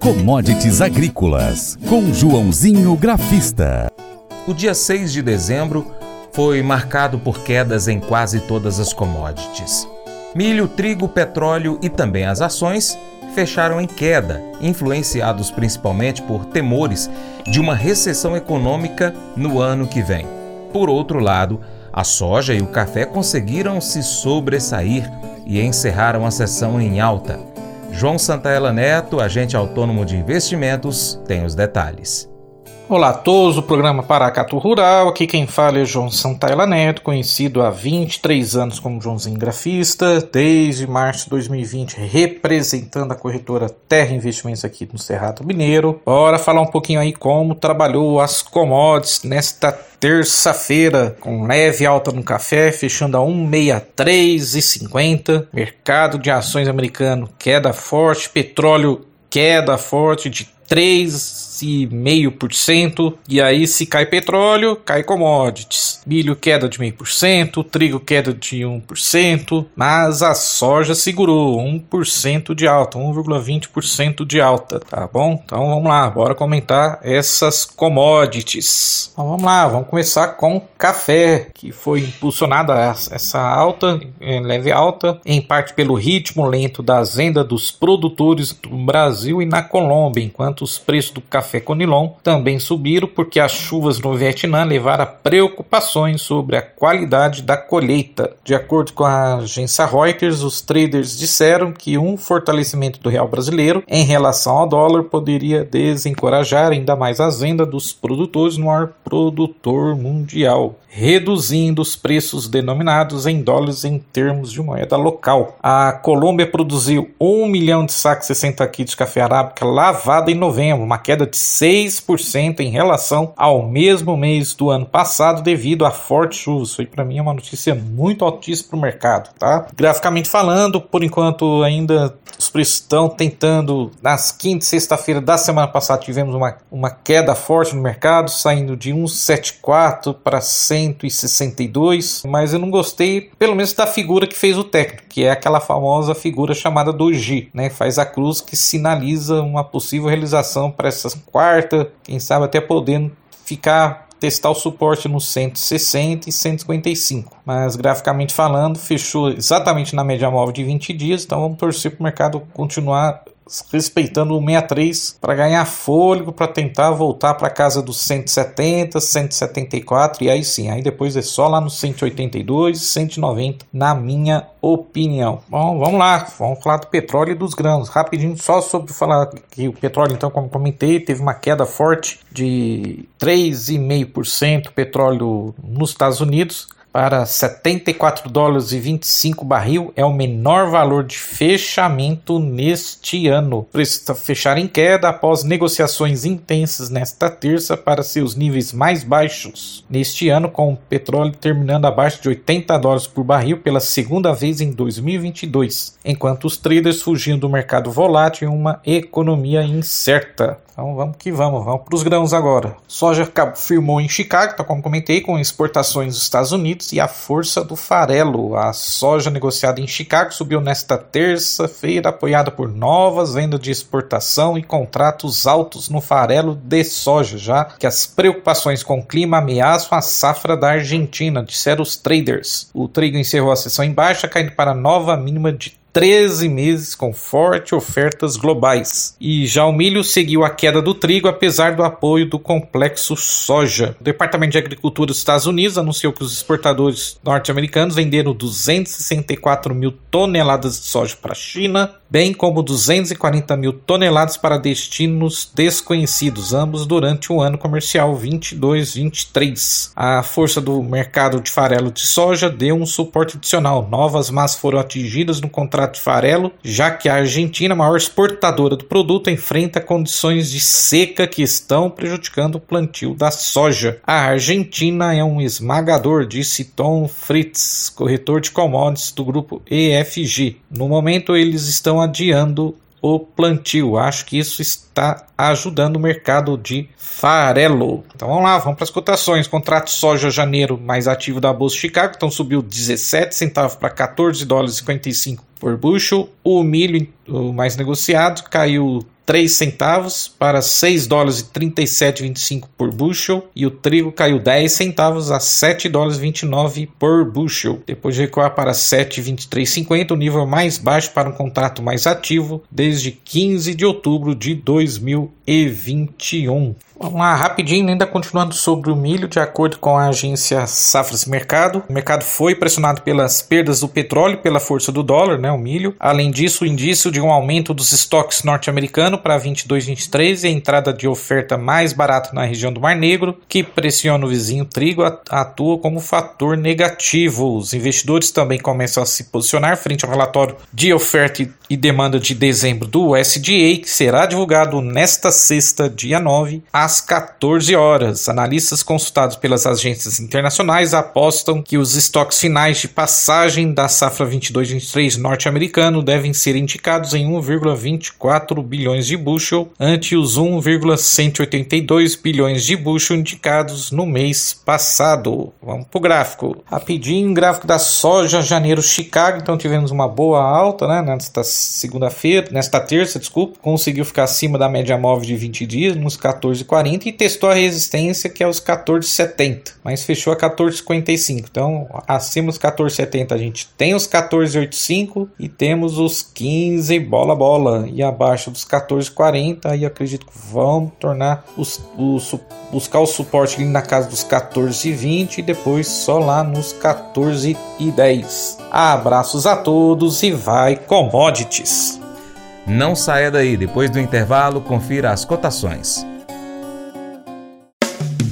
Commodities Agrícolas, com Joãozinho Grafista. O dia 6 de dezembro foi marcado por quedas em quase todas as commodities. Milho, trigo, petróleo e também as ações fecharam em queda, influenciados principalmente por temores de uma recessão econômica no ano que vem. Por outro lado, a soja e o café conseguiram se sobressair e encerraram a sessão em alta. João Santaella Neto, agente autônomo de investimentos, tem os detalhes. Olá a todos, o programa Paracato Rural. Aqui quem fala é João Santaella Neto, conhecido há 23 anos como Joãozinho Grafista, desde março de 2020 representando a corretora Terra Investimentos aqui no Cerrado Mineiro. Bora falar um pouquinho aí como trabalhou as commodities nesta terça-feira, com leve alta no café, fechando a 163,50. Mercado de ações americano queda forte, petróleo queda forte de 3,5%. E aí, se cai petróleo, cai commodities. Milho queda de 0,5%, trigo queda de 1%, mas a soja segurou 1% de alta, 1,20% de alta, tá bom? Então vamos lá, bora comentar essas commodities. Então, vamos lá, vamos começar com café, que foi impulsionada essa alta, leve alta, em parte pelo ritmo lento das vendas dos produtores do Brasil e na Colômbia, enquanto os preços do café Conilon também subiram porque as chuvas no Vietnã levaram a preocupações sobre a qualidade da colheita. De acordo com a agência Reuters, os traders disseram que um fortalecimento do real brasileiro em relação ao dólar poderia desencorajar ainda mais as vendas dos produtores no maior produtor mundial reduzindo os preços denominados em dólares em termos de moeda local. A Colômbia produziu 1 milhão de sacos 60 quilos de café arábica lavado em novembro, uma queda de 6% em relação ao mesmo mês do ano passado devido a fortes chuvas. Foi para mim uma notícia muito altíssima para o mercado, tá? Graficamente falando, por enquanto ainda os preços estão tentando. Nas quinta e sexta-feira da semana passada tivemos uma, uma queda forte no mercado, saindo de 1,74 para 100 162, mas eu não gostei, pelo menos da figura que fez o técnico, que é aquela famosa figura chamada do G, né? Faz a cruz que sinaliza uma possível realização para essa quarta, quem sabe até podendo ficar testar o suporte no 160 e 155. Mas graficamente falando, fechou exatamente na média móvel de 20 dias, então vamos torcer para o mercado continuar respeitando o 63 para ganhar fôlego, para tentar voltar para casa dos 170, 174 e aí sim, aí depois é só lá no 182, 190, na minha opinião. Bom, vamos lá, vamos falar do petróleo e dos grãos. Rapidinho, só sobre falar que o petróleo, então, como comentei, teve uma queda forte de 3,5% petróleo nos Estados Unidos para 74 dólares e 25 barril é o menor valor de fechamento neste ano. Precisa fechar em queda após negociações intensas nesta terça para seus níveis mais baixos neste ano, com o petróleo terminando abaixo de 80 dólares por barril pela segunda vez em 2022, enquanto os traders fugiam do mercado volátil em uma economia incerta. Então vamos que vamos, vamos para os grãos agora. Soja firmou em Chicago, tá como comentei, com exportações dos Estados Unidos e a força do farelo. A soja negociada em Chicago subiu nesta terça-feira, apoiada por novas vendas de exportação e contratos altos no farelo de soja, já que as preocupações com o clima ameaçam a safra da Argentina, disseram os traders. O trigo encerrou a sessão em baixa, caindo para a nova mínima de 13 meses com fortes ofertas globais. E já o milho seguiu a queda do trigo apesar do apoio do complexo soja. O Departamento de Agricultura dos Estados Unidos anunciou que os exportadores norte-americanos venderam 264 mil toneladas de soja para a China, bem como 240 mil toneladas para destinos desconhecidos, ambos durante o ano comercial 22-23. A força do mercado de farelo de soja deu um suporte adicional. Novas massas foram atingidas no contrato de farelo, já que a Argentina, maior exportadora do produto, enfrenta condições de seca que estão prejudicando o plantio da soja. A Argentina é um esmagador, disse Tom Fritz, corretor de commodities do grupo EFG. No momento, eles estão adiando o plantio. Acho que isso está ajudando o mercado de farelo. Então vamos lá, vamos para as cotações. Contrato soja janeiro mais ativo da Bolsa de Chicago, então subiu 17 centavos para 14 dólares 55 por bushel. O milho o mais negociado caiu 3 centavos para 6 dólares e 37,25 por bushel e o trigo caiu 10 centavos a 7 dólares e 29 por bushel. Depois de recuar para 7,2350, o nível mais baixo para um contrato mais ativo desde 15 de outubro de 2021. Vamos lá, rapidinho, ainda continuando sobre o milho, de acordo com a agência Safras Mercado, o mercado foi pressionado pelas perdas do petróleo pela força do dólar, né, o milho. Além disso, o indício de um aumento dos estoques norte-americano para 22 23 e a entrada de oferta mais barata na região do Mar Negro, que pressiona o vizinho trigo, atua como fator negativo. Os investidores também começam a se posicionar frente ao relatório de oferta e demanda de dezembro do USDA, que será divulgado nesta sexta, dia 9, às às 14 horas. Analistas consultados pelas agências internacionais apostam que os estoques finais de passagem da safra 22-23 norte-americano devem ser indicados em 1,24 bilhões de bushel, ante os 1,182 bilhões de bushel indicados no mês passado. Vamos para o gráfico. Rapidinho, gráfico da soja janeiro-Chicago. Então tivemos uma boa alta né, nesta segunda-feira, nesta terça, desculpa. Conseguiu ficar acima da média móvel de 20 dias, nos 14,40 14,40 e testou a resistência que é os 14,70, mas fechou a 14,55. Então, acima dos 14,70 a gente tem os 14,85 e temos os 15 bola bola e abaixo dos 14,40 aí acredito que vão tornar os, os buscar o suporte na casa dos 14,20 e depois só lá nos 14,10. Abraços a todos e vai commodities. Não saia daí, depois do intervalo, confira as cotações.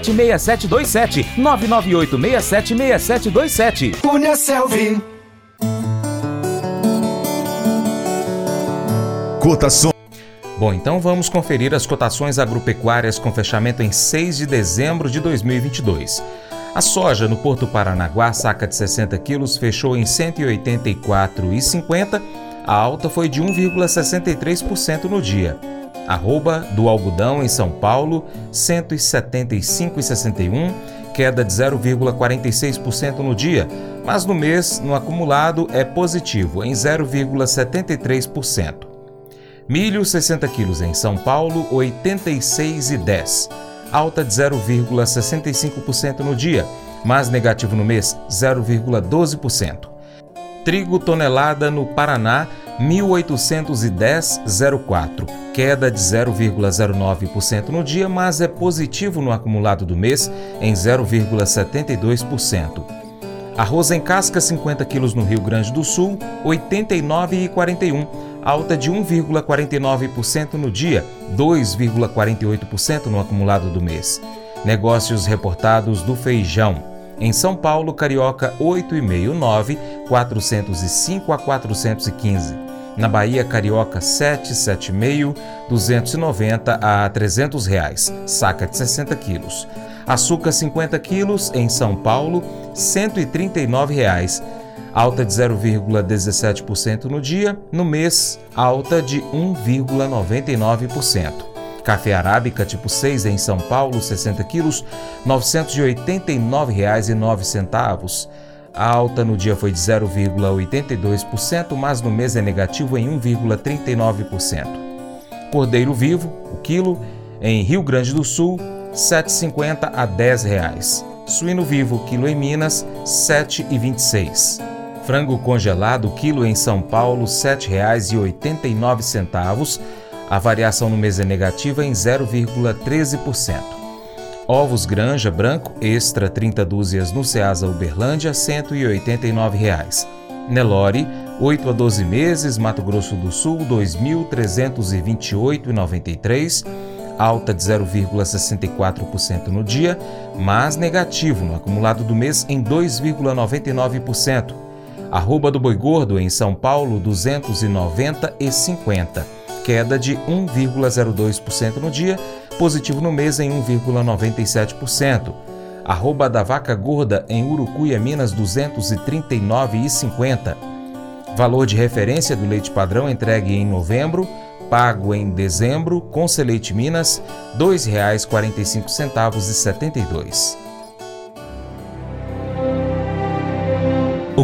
998676727. 998676727. Cunha Selvi. Cotação. Bom, então vamos conferir as cotações agropecuárias com fechamento em 6 de dezembro de 2022. A soja no Porto Paranaguá, saca de 60 quilos, fechou em R$ 184,50. A alta foi de 1,63% no dia. Arroba do algodão em São Paulo, 175,61, queda de 0,46% no dia, mas no mês, no acumulado, é positivo, em 0,73%. Milho 60 quilos em São Paulo, 86,10, alta de 0,65% no dia, mas negativo no mês, 0,12%. Trigo tonelada no Paraná, 1810,04, queda de 0,09% no dia, mas é positivo no acumulado do mês em 0,72%. Arroz em casca 50 quilos no Rio Grande do Sul, 89,41, alta de 1,49% no dia, 2,48% no acumulado do mês. Negócios reportados do feijão. Em São Paulo, Carioca 8,5,9, 405 a 415. Na Bahia, Carioca 7, 7,5, 290 a 300 reais, saca de 60 quilos. Açúcar 50 quilos em São Paulo, 139 reais, alta de 0,17% no dia, no mês, alta de 1,99%. Café arábica tipo 6 em São Paulo, 60 quilos, R$ 989,09. A alta no dia foi de 0,82%, mas no mês é negativo em 1,39%. Cordeiro vivo, o quilo, em Rio Grande do Sul, R$ 7,50 a 10 reais. Suíno vivo, quilo em Minas, R$ 7,26. Frango congelado, quilo em São Paulo, R$ 7,89 a variação no mês é negativa em 0,13%. Ovos Granja Branco Extra 30 dúzias no Ceasa Uberlândia, 189 reais. Nelore, 8 a 12 meses, Mato Grosso do Sul, R$ 2.328,93, alta de 0,64% no dia, mas negativo no acumulado do mês em 2,99%. Arroba do Boi Gordo em São Paulo, R$ 290,50 queda de 1,02% no dia, positivo no mês em 1,97%. Arroba da vaca gorda em Urucuia, Minas, 239,50. Valor de referência do leite padrão entregue em novembro, pago em dezembro, com Seleite Minas, R$ 2,45,72.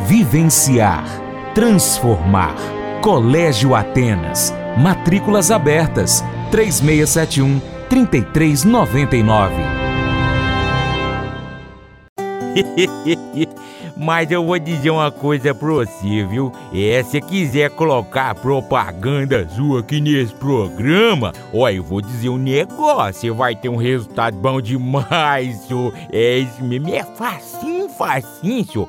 vivenciar, transformar. Colégio Atenas. Matrículas abertas. 3671 3399. Mas eu vou dizer uma coisa pra você, viu? É, se quiser colocar propaganda sua aqui nesse programa, ó, eu vou dizer um negócio, você vai ter um resultado bom demais, senhor. É isso mesmo, é facinho, facinho, senhor.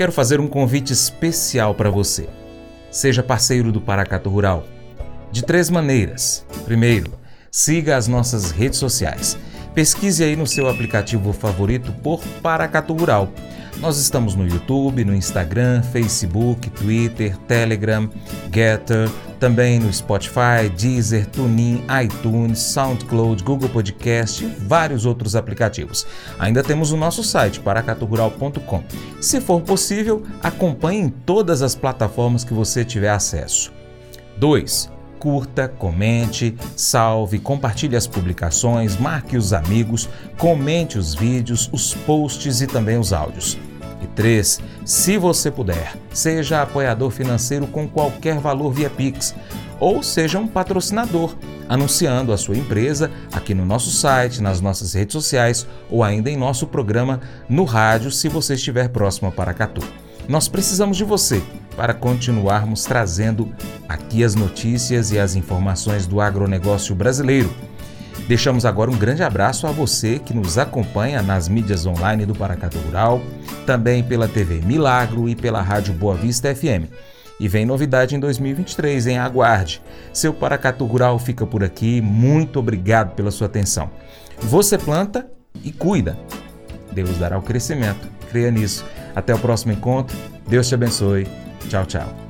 Quero fazer um convite especial para você. Seja parceiro do Paracato Rural. De três maneiras. Primeiro, siga as nossas redes sociais. Pesquise aí no seu aplicativo favorito por Paracato Rural. Nós estamos no YouTube, no Instagram, Facebook, Twitter, Telegram, Getter, também no Spotify, Deezer, TuneIn, iTunes, SoundCloud, Google Podcast e vários outros aplicativos. Ainda temos o nosso site, paracaturural.com. Se for possível, acompanhe em todas as plataformas que você tiver acesso. 2 curta, comente, salve, compartilhe as publicações, marque os amigos, comente os vídeos, os posts e também os áudios. E 3. Se você puder, seja apoiador financeiro com qualquer valor via Pix ou seja um patrocinador, anunciando a sua empresa aqui no nosso site, nas nossas redes sociais ou ainda em nosso programa no rádio, se você estiver próximo a Paracatu. Nós precisamos de você para continuarmos trazendo aqui as notícias e as informações do agronegócio brasileiro Deixamos agora um grande abraço a você que nos acompanha nas mídias online do Paracatu Rural, também pela TV Milagro e pela Rádio Boa Vista FM. E vem novidade em 2023, em aguarde. Seu Paracatu Rural fica por aqui. Muito obrigado pela sua atenção. Você planta e cuida. Deus dará o crescimento. Creia nisso. Até o próximo encontro. Deus te abençoe. Tchau, tchau.